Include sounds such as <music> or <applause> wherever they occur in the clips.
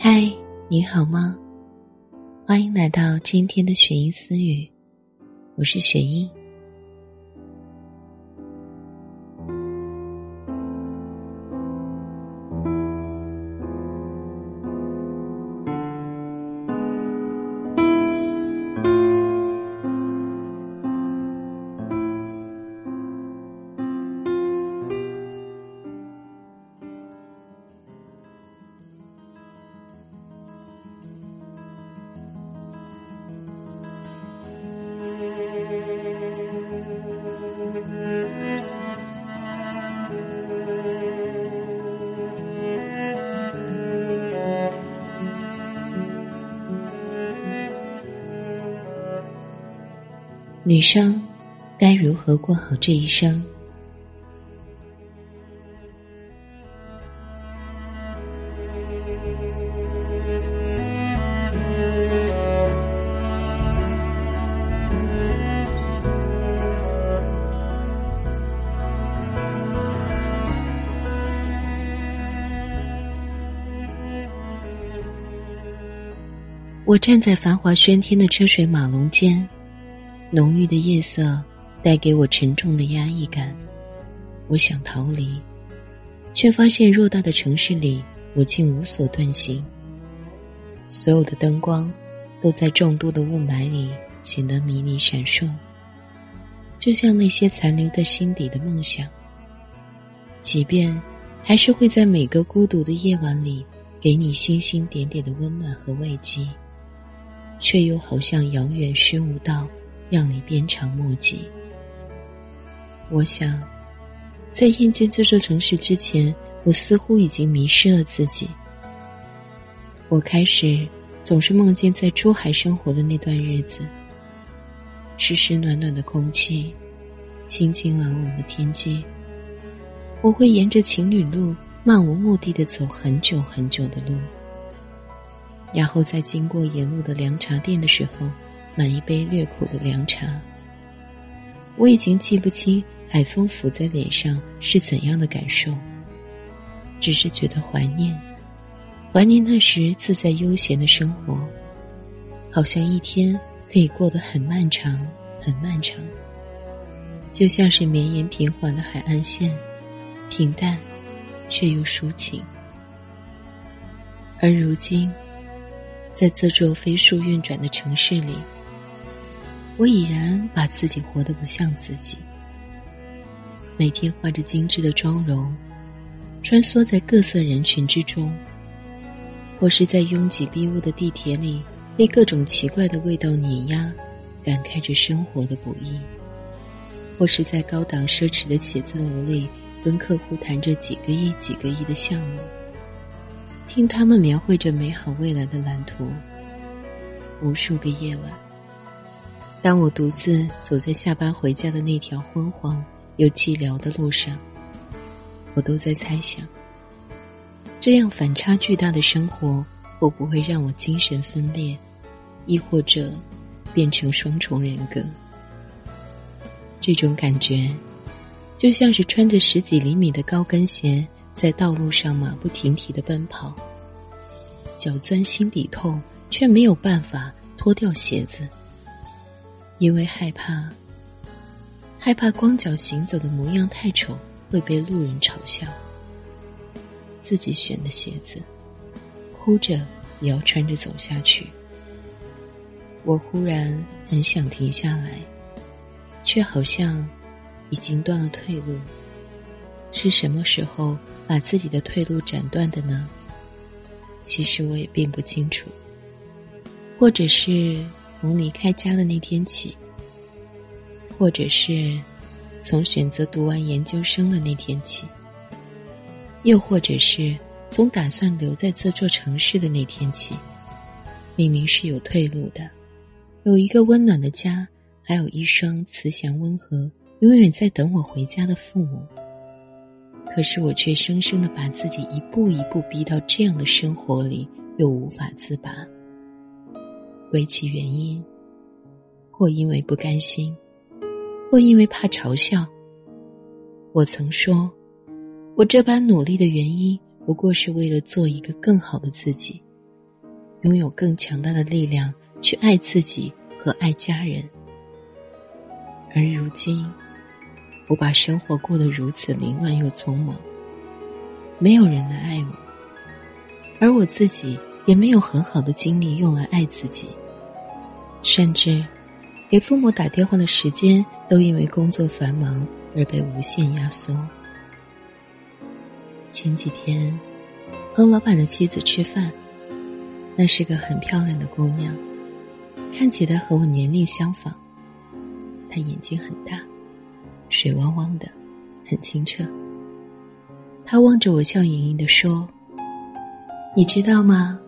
嗨，你好吗？欢迎来到今天的雪音私语，我是雪音。女生该如何过好这一生？我站在繁华喧天的车水马龙间。浓郁的夜色带给我沉重的压抑感，我想逃离，却发现偌大的城市里，我竟无所遁形。所有的灯光都在众多的雾霾里显得迷离闪烁，就像那些残留在心底的梦想。即便还是会在每个孤独的夜晚里给你星星点点的温暖和慰藉，却又好像遥远虚无到。让你鞭长莫及。我想，在厌倦这座城市之前，我似乎已经迷失了自己。我开始总是梦见在珠海生活的那段日子，湿湿暖暖的空气，清清朗朗的天街。我会沿着情侣路漫无目的的走很久很久的路，然后在经过沿路的凉茶店的时候。买一杯略苦的凉茶。我已经记不清海风拂在脸上是怎样的感受，只是觉得怀念，怀念那时自在悠闲的生活，好像一天可以过得很漫长，很漫长，就像是绵延平缓的海岸线，平淡，却又抒情。而如今，在这座飞速运转的城市里。我已然把自己活得不像自己，每天画着精致的妆容，穿梭在各色人群之中，或是在拥挤逼仄的地铁里被各种奇怪的味道碾压，感慨着生活的不易；或是在高档奢侈的写字楼里跟客户谈着几个亿、几个亿的项目，听他们描绘着美好未来的蓝图。无数个夜晚。当我独自走在下班回家的那条昏黄又寂寥的路上，我都在猜想：这样反差巨大的生活会不会让我精神分裂，亦或者变成双重人格？这种感觉，就像是穿着十几厘米的高跟鞋在道路上马不停蹄的奔跑，脚钻心底痛，却没有办法脱掉鞋子。因为害怕，害怕光脚行走的模样太丑，会被路人嘲笑。自己选的鞋子，哭着也要穿着走下去。我忽然很想停下来，却好像已经断了退路。是什么时候把自己的退路斩断的呢？其实我也并不清楚，或者是。从离开家的那天起，或者是从选择读完研究生的那天起，又或者是从打算留在这座城市的那天起，明明是有退路的，有一个温暖的家，还有一双慈祥温和、永远在等我回家的父母，可是我却生生的把自己一步一步逼到这样的生活里，又无法自拔。归其原因，或因为不甘心，或因为怕嘲笑。我曾说，我这般努力的原因，不过是为了做一个更好的自己，拥有更强大的力量去爱自己和爱家人。而如今，我把生活过得如此凌乱又匆忙，没有人来爱我，而我自己也没有很好的精力用来爱自己，甚至给父母打电话的时间都因为工作繁忙而被无限压缩。前几天和老板的妻子吃饭，那是个很漂亮的姑娘，看起来和我年龄相仿，她眼睛很大。水汪汪的，很清澈。他望着我，笑盈盈的说：“你知道吗？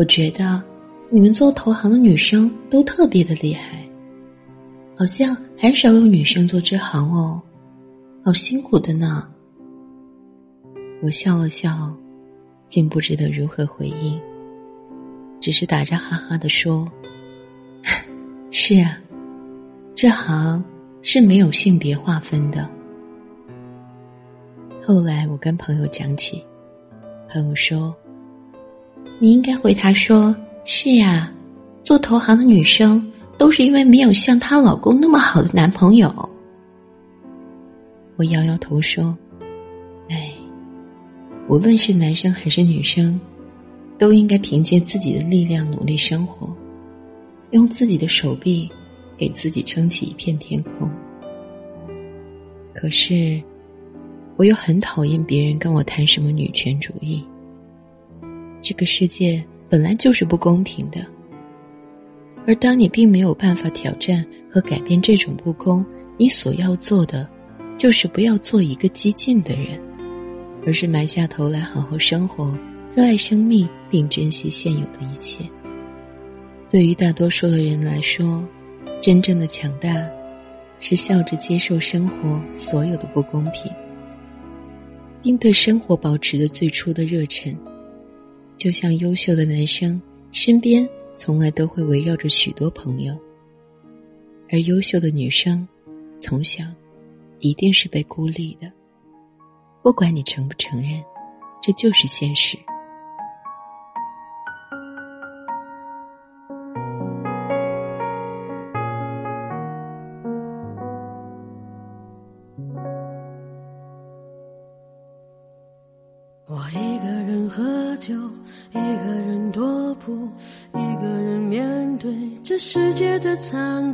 我觉得你们做投行的女生都特别的厉害，好像很少有女生做这行哦，好辛苦的呢。”我笑了笑，竟不知得如何回应，只是打着哈哈的说：“ <laughs> 是啊，这行。”是没有性别划分的。后来我跟朋友讲起，朋友说：“你应该回答说，是呀，做投行的女生都是因为没有像她老公那么好的男朋友。”我摇摇头说：“哎，无论是男生还是女生，都应该凭借自己的力量努力生活，用自己的手臂。”给自己撑起一片天空。可是，我又很讨厌别人跟我谈什么女权主义。这个世界本来就是不公平的，而当你并没有办法挑战和改变这种不公，你所要做的，就是不要做一个激进的人，而是埋下头来好好生活，热爱生命，并珍惜现有的一切。对于大多数的人来说，真正的强大，是笑着接受生活所有的不公平，并对生活保持着最初的热忱。就像优秀的男生身边从来都会围绕着许多朋友，而优秀的女生从小一定是被孤立的。不管你承不承认，这就是现实。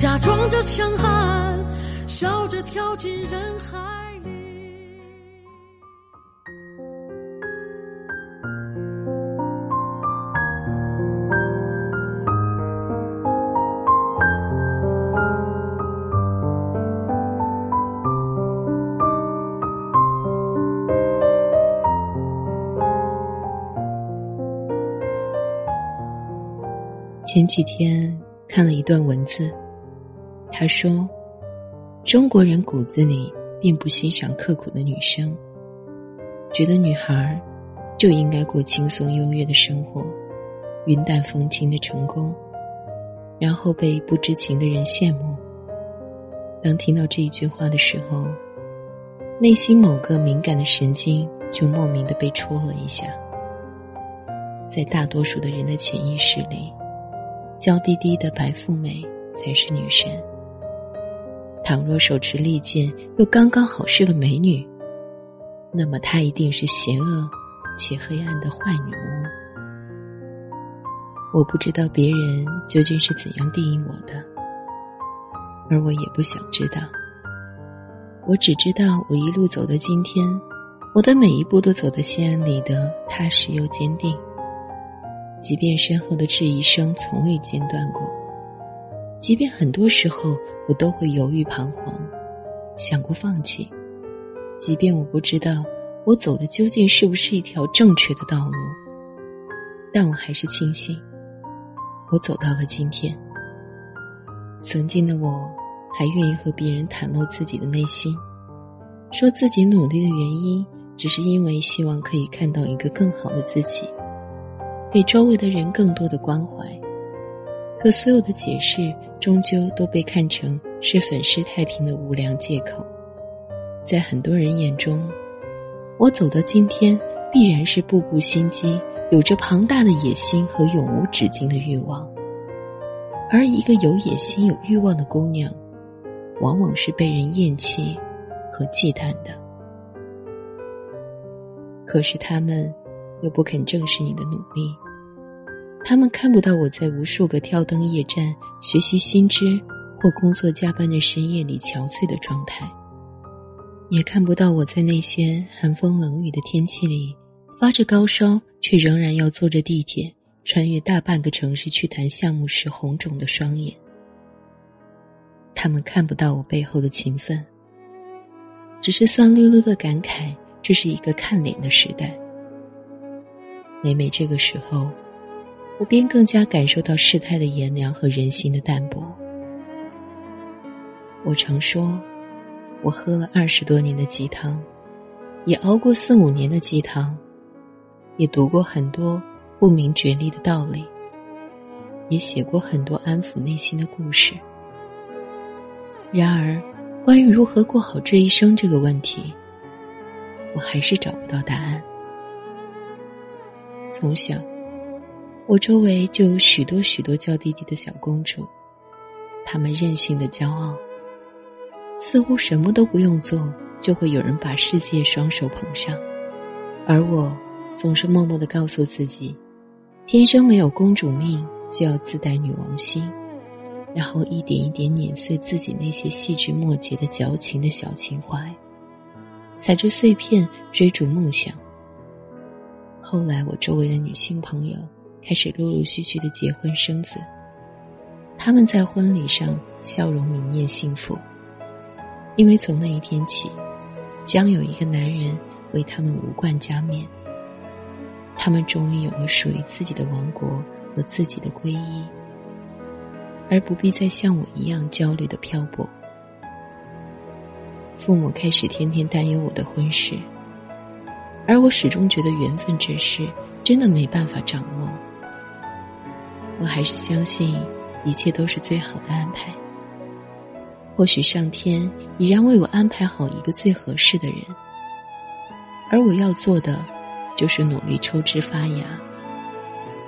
假装着强悍笑着跳进人海里。前几天看了一段文字。他说：“中国人骨子里并不欣赏刻苦的女生，觉得女孩就应该过轻松优越的生活，云淡风轻的成功，然后被不知情的人羡慕。”当听到这一句话的时候，内心某个敏感的神经就莫名的被戳了一下。在大多数的人的潜意识里，娇滴滴的白富美才是女神。倘若手持利剑又刚刚好是个美女，那么她一定是邪恶且黑暗的坏女巫。我不知道别人究竟是怎样定义我的。而我也不想知道。我只知道，我一路走到今天，我的每一步都走得心安理得、踏实又坚定。即便身后的质疑声从未间断过，即便很多时候我都会犹豫彷徨，想过放弃，即便我不知道我走的究竟是不是一条正确的道路，但我还是庆幸，我走到了今天。曾经的我，还愿意和别人袒露自己的内心，说自己努力的原因，只是因为希望可以看到一个更好的自己，给周围的人更多的关怀。可所有的解释，终究都被看成是粉饰太平的无良借口。在很多人眼中，我走到今天，必然是步步心机，有着庞大的野心和永无止境的欲望。而一个有野心、有欲望的姑娘，往往是被人厌弃和忌惮的。可是他们又不肯正视你的努力，他们看不到我在无数个挑灯夜战、学习新知或工作加班的深夜里憔悴的状态，也看不到我在那些寒风冷雨的天气里发着高烧，却仍然要坐着地铁。穿越大半个城市去谈项目时红肿的双眼，他们看不到我背后的勤奋，只是酸溜溜的感慨：这是一个看脸的时代。每每这个时候，我便更加感受到世态的炎凉和人心的淡薄。我常说，我喝了二十多年的鸡汤，也熬过四五年的鸡汤，也读过很多。不明觉厉的道理，也写过很多安抚内心的故事。然而，关于如何过好这一生这个问题，我还是找不到答案。从小，我周围就有许多许多娇滴滴的小公主，她们任性的骄傲，似乎什么都不用做，就会有人把世界双手捧上，而我总是默默的告诉自己。天生没有公主命，就要自带女王心，然后一点一点碾碎自己那些细枝末节的矫情的小情怀，踩着碎片追逐梦想。后来，我周围的女性朋友开始陆陆续续的结婚生子，他们在婚礼上笑容明艳幸福，因为从那一天起，将有一个男人为他们无冠加冕。他们终于有了属于自己的王国和自己的皈依，而不必再像我一样焦虑的漂泊。父母开始天天担忧我的婚事，而我始终觉得缘分这事真的没办法掌握。我还是相信一切都是最好的安排。或许上天已然为我安排好一个最合适的人，而我要做的。就是努力抽枝发芽，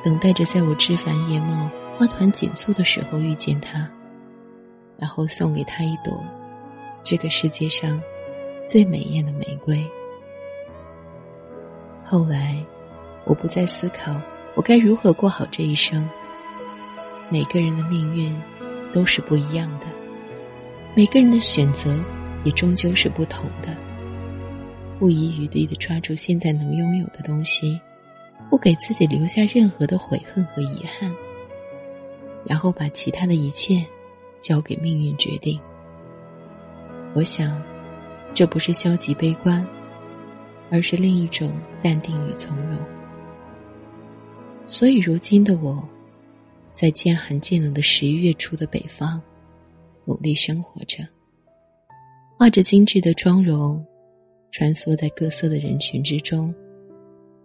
等待着在我枝繁叶茂、花团锦簇的时候遇见他，然后送给他一朵这个世界上最美艳的玫瑰。后来，我不再思考我该如何过好这一生。每个人的命运都是不一样的，每个人的选择也终究是不同的。不遗余力的抓住现在能拥有的东西，不给自己留下任何的悔恨和遗憾，然后把其他的一切交给命运决定。我想，这不是消极悲观，而是另一种淡定与从容。所以，如今的我，在渐寒渐冷的十一月初的北方，努力生活着，画着精致的妆容，穿梭在各色的人群之中，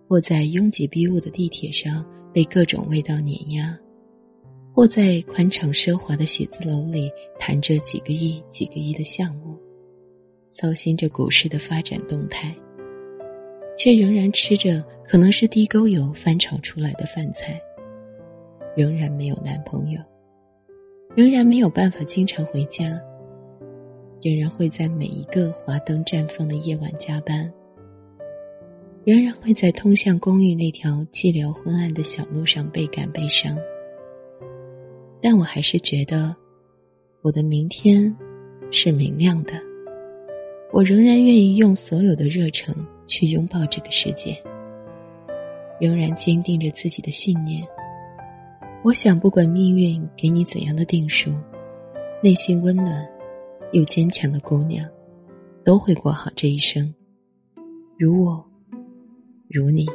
或在拥挤逼仄的地铁上被各种味道碾压，或在宽敞奢华的写字楼里谈着几个亿、几个亿的项目，操心着股市的发展动态。却仍然吃着可能是地沟油翻炒出来的饭菜，仍然没有男朋友，仍然没有办法经常回家，仍然会在每一个华灯绽放的夜晚加班，仍然会在通向公寓那条寂寥昏暗的小路上倍感悲伤。但我还是觉得，我的明天是明亮的，我仍然愿意用所有的热诚。去拥抱这个世界，仍然坚定着自己的信念。我想，不管命运给你怎样的定数，内心温暖又坚强的姑娘，都会过好这一生，如我，如你。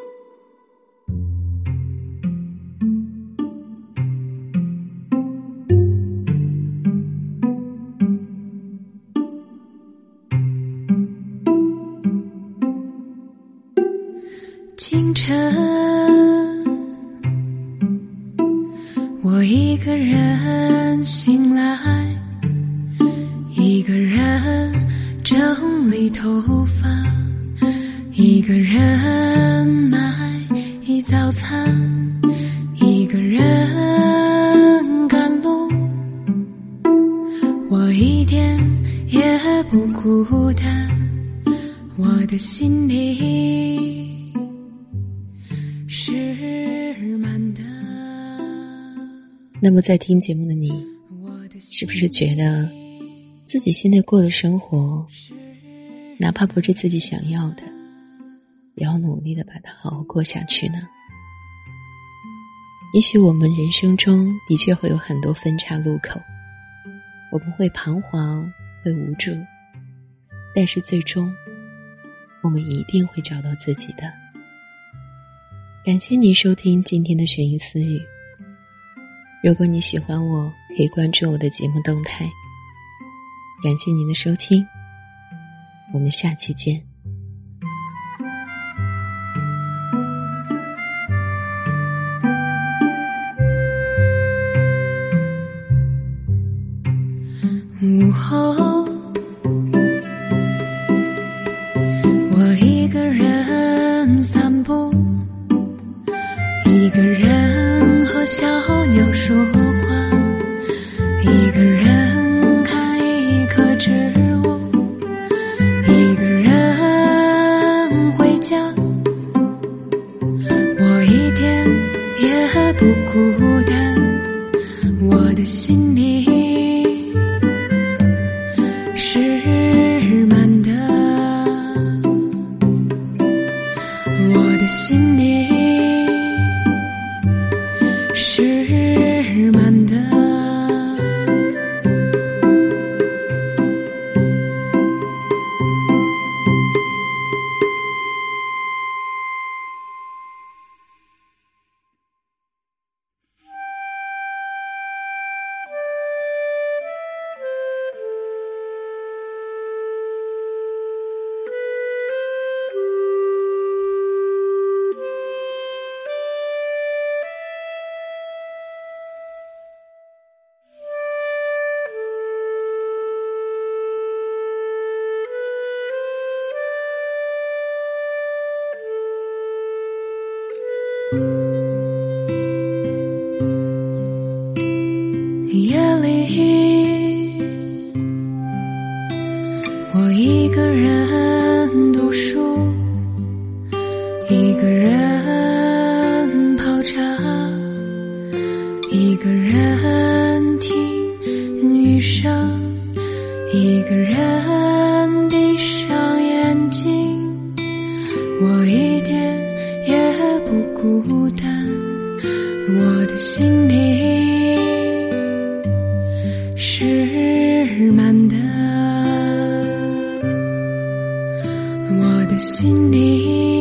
清晨，一个人醒来，一个人整理头发，一个人那么，在听节目的你，是不是觉得自己现在过的生活，哪怕不是自己想要的，也要努力的把它好好过下去呢？也许我们人生中的确会有很多分岔路口，我们会彷徨，会无助，但是最终，我们一定会找到自己的。感谢你收听今天的悬疑私语。如果你喜欢我，可以关注我的节目动态。感谢您的收听，我们下期见。午后，是吗？我一点也不孤单，我的心里。是满的，我的心里